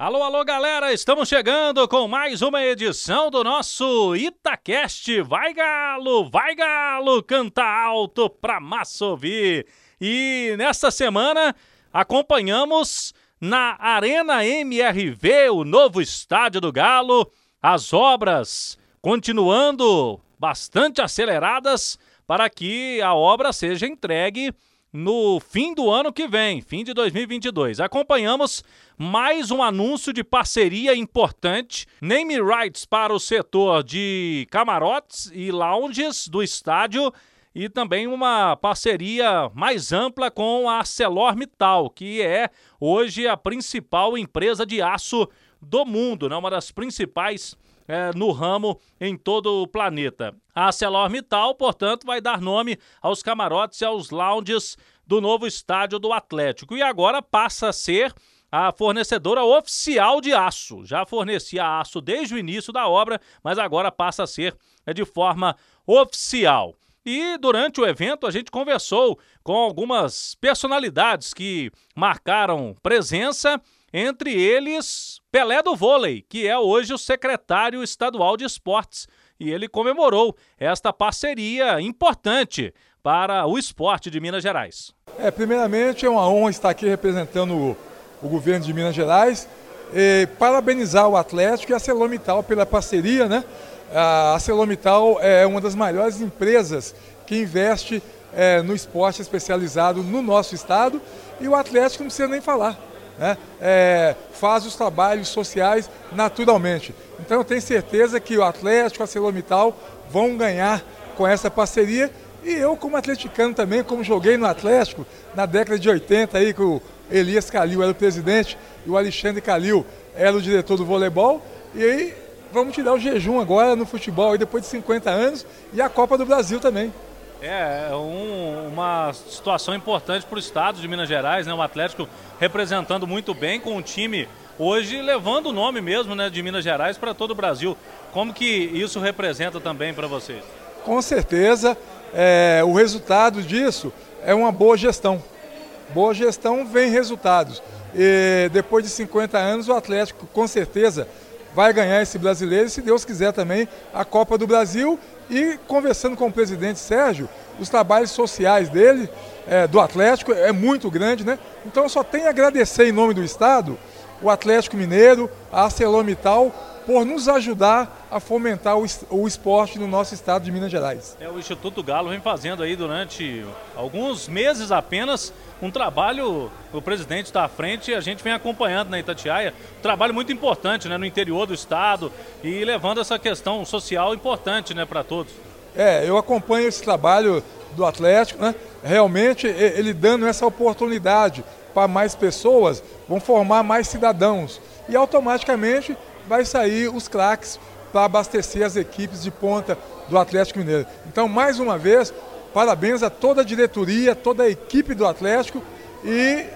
Alô, alô, galera! Estamos chegando com mais uma edição do nosso Itacast. Vai, Galo! Vai, Galo! Canta alto pra massa ouvir! E nesta semana acompanhamos na Arena MRV, o novo estádio do Galo, as obras continuando bastante aceleradas para que a obra seja entregue no fim do ano que vem, fim de 2022. Acompanhamos mais um anúncio de parceria importante, name rights para o setor de camarotes e lounges do estádio e também uma parceria mais ampla com a ArcelorMittal, que é hoje a principal empresa de aço do mundo, né? uma das principais é, no ramo em todo o planeta. A ArcelorMittal, portanto, vai dar nome aos camarotes e aos lounges do novo estádio do Atlético e agora passa a ser a fornecedora oficial de aço. Já fornecia aço desde o início da obra, mas agora passa a ser é, de forma oficial. E durante o evento a gente conversou com algumas personalidades que marcaram presença, entre eles Pelé do Vôlei, que é hoje o secretário estadual de esportes, e ele comemorou esta parceria importante para o esporte de Minas Gerais. É, primeiramente é uma honra estar aqui representando o, o governo de Minas Gerais, e parabenizar o Atlético e a Celomital pela parceria, né? A ArcelorMittal é uma das maiores empresas que investe é, no esporte especializado no nosso estado e o Atlético não precisa nem falar. Né? É, faz os trabalhos sociais naturalmente. Então eu tenho certeza que o Atlético a ArcelorMittal vão ganhar com essa parceria e eu como atleticano também, como joguei no Atlético na década de 80 aí que o Elias Calil era o presidente e o Alexandre Calil era o diretor do voleibol e aí vamos tirar o jejum agora no futebol, depois de 50 anos, e a Copa do Brasil também. É, é um, uma situação importante para o estado de Minas Gerais, né? O Atlético representando muito bem com o time hoje levando o nome mesmo né, de Minas Gerais para todo o Brasil. Como que isso representa também para vocês? Com certeza, é, o resultado disso é uma boa gestão. Boa gestão vem resultados. E depois de 50 anos, o Atlético, com certeza, vai ganhar esse brasileiro e, se Deus quiser, também a Copa do Brasil. E conversando com o presidente Sérgio, os trabalhos sociais dele, é, do Atlético, é muito grande, né? Então só tenho a agradecer em nome do Estado o Atlético Mineiro, a ArcelorMittal, por nos ajudar a fomentar o, esporte no nosso estado de Minas Gerais. É, o Instituto Galo vem fazendo aí durante alguns meses apenas um trabalho, o presidente está à frente e a gente vem acompanhando na Itatiaia, um trabalho muito importante né, no interior do estado e levando essa questão social importante né, para todos. É, eu acompanho esse trabalho do Atlético, né? realmente ele dando essa oportunidade para mais pessoas, vão formar mais cidadãos e automaticamente vai sair os craques para abastecer as equipes de ponta do Atlético Mineiro. Então, mais uma vez, parabéns a toda a diretoria, toda a equipe do Atlético e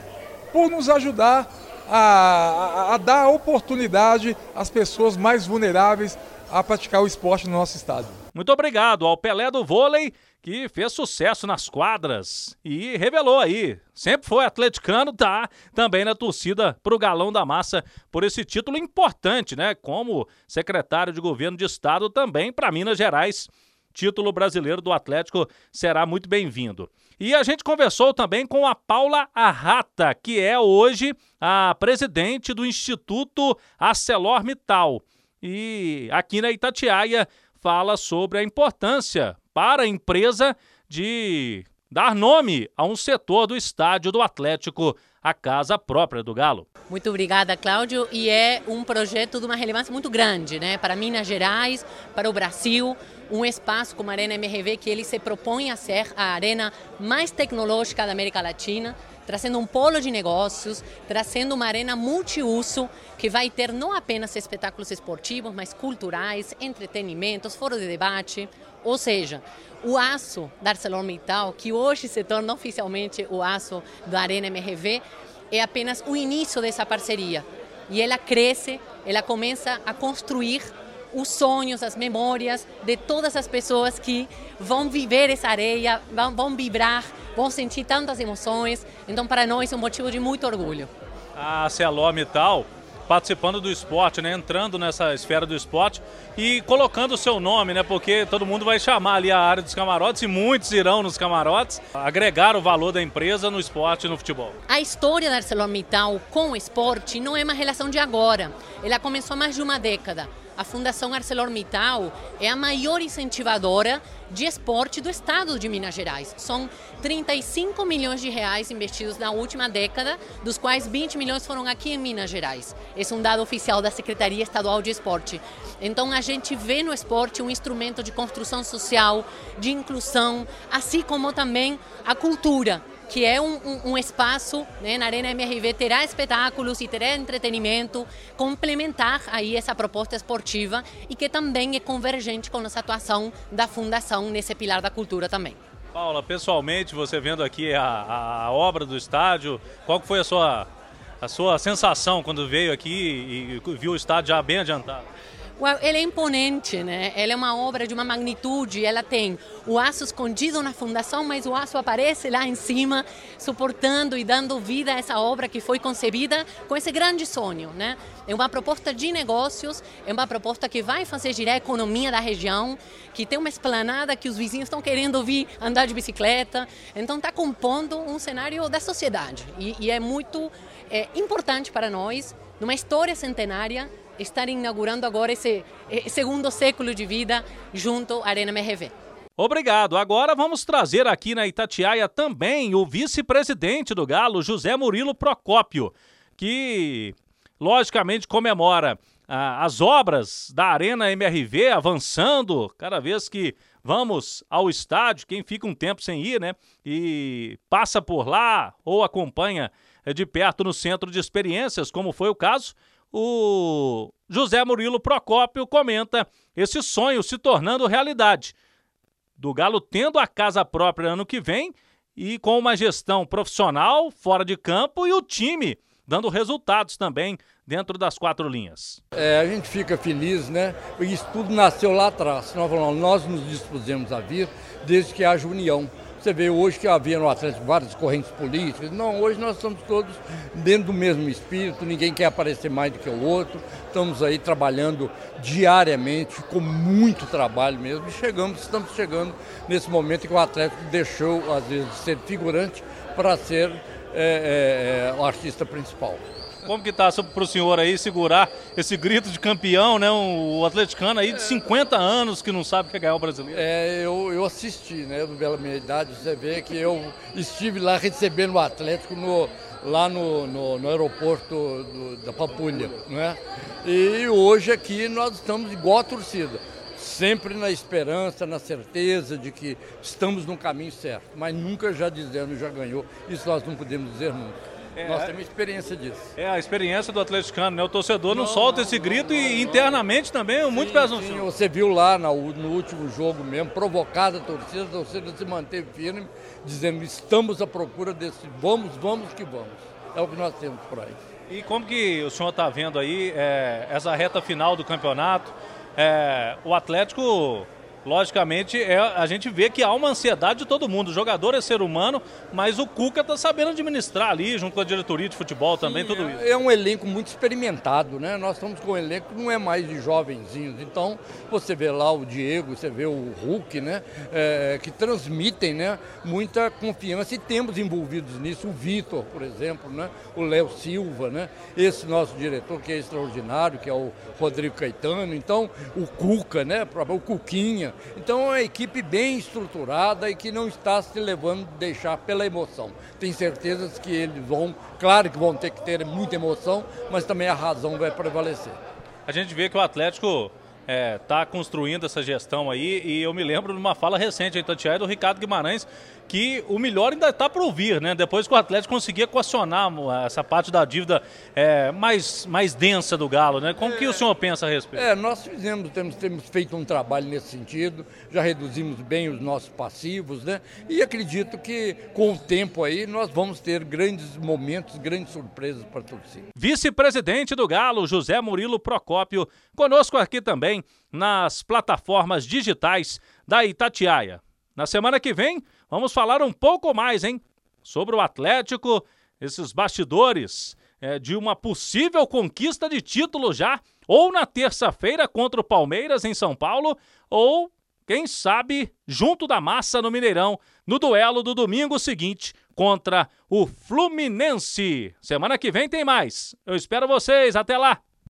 por nos ajudar a, a, a dar oportunidade às pessoas mais vulneráveis a praticar o esporte no nosso estado. Muito obrigado ao Pelé do Vôlei que fez sucesso nas quadras e revelou aí. Sempre foi atleticano, tá? Também na torcida pro Galão da Massa por esse título importante, né? Como secretário de governo de estado também para Minas Gerais. Título brasileiro do Atlético será muito bem-vindo. E a gente conversou também com a Paula Arrata, que é hoje a presidente do Instituto ArcelorMittal. E aqui na Itatiaia fala sobre a importância para a empresa de dar nome a um setor do estádio do Atlético, a casa própria do Galo. Muito obrigada, Cláudio. E é um projeto de uma relevância muito grande, né? Para Minas Gerais, para o Brasil, um espaço como a Arena MRV que ele se propõe a ser a arena mais tecnológica da América Latina, trazendo um polo de negócios, trazendo uma arena multiuso que vai ter não apenas espetáculos esportivos, mas culturais, entretenimentos, foro de debate, ou seja, o aço da ArcelorMittal, que hoje se torna oficialmente o aço da Arena MRV, é apenas o início dessa parceria. E ela cresce, ela começa a construir os sonhos, as memórias de todas as pessoas que vão viver essa areia, vão, vão vibrar, vão sentir tantas emoções. Então, para nós, é um motivo de muito orgulho. A ArcelorMittal participando do esporte, né? Entrando nessa esfera do esporte e colocando o seu nome, né? Porque todo mundo vai chamar ali a área dos camarotes e muitos irão nos camarotes agregar o valor da empresa no esporte e no futebol. A história da ArcelorMittal com o esporte não é uma relação de agora. Ela começou há mais de uma década a Fundação ArcelorMittal é a maior incentivadora de esporte do estado de Minas Gerais. São 35 milhões de reais investidos na última década, dos quais 20 milhões foram aqui em Minas Gerais. Esse é um dado oficial da Secretaria Estadual de Esporte. Então a gente vê no esporte um instrumento de construção social, de inclusão, assim como também a cultura que é um, um, um espaço, né, na Arena MRV terá espetáculos e terá entretenimento, complementar aí essa proposta esportiva e que também é convergente com nossa atuação da Fundação nesse pilar da cultura também. Paula, pessoalmente, você vendo aqui a, a obra do estádio, qual foi a sua, a sua sensação quando veio aqui e viu o estádio já bem adiantado? Ela é imponente, né? Ela é uma obra de uma magnitude, ela tem o aço escondido na fundação, mas o aço aparece lá em cima, suportando e dando vida a essa obra que foi concebida com esse grande sonho, né? É uma proposta de negócios, é uma proposta que vai fazer girar a economia da região, que tem uma esplanada que os vizinhos estão querendo vir andar de bicicleta, então está compondo um cenário da sociedade e, e é muito é, importante para nós, numa história centenária, estar inaugurando agora esse segundo século de vida junto à Arena MRV. Obrigado. Agora vamos trazer aqui na Itatiaia também o vice-presidente do Galo, José Murilo Procópio, que logicamente comemora ah, as obras da Arena MRV avançando cada vez que vamos ao estádio. Quem fica um tempo sem ir, né? E passa por lá ou acompanha de perto no centro de experiências, como foi o caso o José Murilo Procópio comenta esse sonho se tornando realidade. Do Galo tendo a casa própria ano que vem e com uma gestão profissional fora de campo e o time dando resultados também dentro das quatro linhas. É, a gente fica feliz, né? Isso tudo nasceu lá atrás. Nós, nós nos dispusemos a vir desde que haja união. Você vê hoje que havia no Atlético várias correntes políticas. Não, hoje nós estamos todos dentro do mesmo espírito, ninguém quer aparecer mais do que o outro. Estamos aí trabalhando diariamente, com muito trabalho mesmo, e chegamos, estamos chegando nesse momento em que o Atlético deixou, às vezes, de ser figurante para ser é, é, o artista principal. Como que tá para o senhor aí segurar esse grito de campeão, né? O atleticano aí de 50 anos que não sabe o que é ganhar o brasileiro. É, eu, eu assisti, né? Pela minha idade, você vê que eu estive lá recebendo o Atlético no, lá no, no, no aeroporto do, da Pampulha, né? E hoje aqui nós estamos igual a torcida sempre na esperança, na certeza de que estamos no caminho certo, mas nunca já dizendo já ganhou, isso nós não podemos dizer nunca. É, Nós temos experiência disso. É, a experiência do atleticano, né? O torcedor não, não solta não, esse grito não, e internamente também muito no chão. Você viu lá no, no, último jogo mesmo, provocada a torcida, a torcida se manteve firme, dizendo estamos à procura desse vamos, vamos que vamos. É o que nós temos por aí. E como que o senhor está vendo aí é, essa reta final do campeonato? É, o Atlético logicamente, é, a gente vê que há uma ansiedade de todo mundo. O jogador é ser humano, mas o Cuca está sabendo administrar ali, junto com a diretoria de futebol também, Sim, tudo é, isso. É um elenco muito experimentado, né? Nós estamos com um elenco que não é mais de jovenzinhos. Então, você vê lá o Diego, você vê o Hulk, né? É, que transmitem né? muita confiança e temos envolvidos nisso o Vitor, por exemplo, né? o Léo Silva, né? esse nosso diretor que é extraordinário, que é o Rodrigo Caetano. Então, o Cuca, né? o Cuquinha. Então é uma equipe bem estruturada e que não está se levando a deixar pela emoção. Tenho certeza que eles vão, claro que vão ter que ter muita emoção, mas também a razão vai prevalecer. A gente vê que o Atlético está é, tá construindo essa gestão aí e eu me lembro de uma fala recente aí, Tatiana, do Ricardo Guimarães, que o melhor ainda está para ouvir, né? Depois que o Atlético conseguir equacionar essa parte da dívida é, mais, mais densa do Galo, né? Como é, que o senhor pensa a respeito? É, nós fizemos, temos, temos feito um trabalho nesse sentido, já reduzimos bem os nossos passivos, né? E acredito que com o tempo aí nós vamos ter grandes momentos, grandes surpresas para a torcida. Vice-presidente do Galo, José Murilo Procópio, conosco aqui também nas plataformas digitais da Itatiaia. Na semana que vem, vamos falar um pouco mais, hein? Sobre o Atlético, esses bastidores é, de uma possível conquista de título já, ou na terça-feira contra o Palmeiras em São Paulo, ou quem sabe, junto da massa no Mineirão, no duelo do domingo seguinte contra o Fluminense. Semana que vem tem mais. Eu espero vocês. Até lá!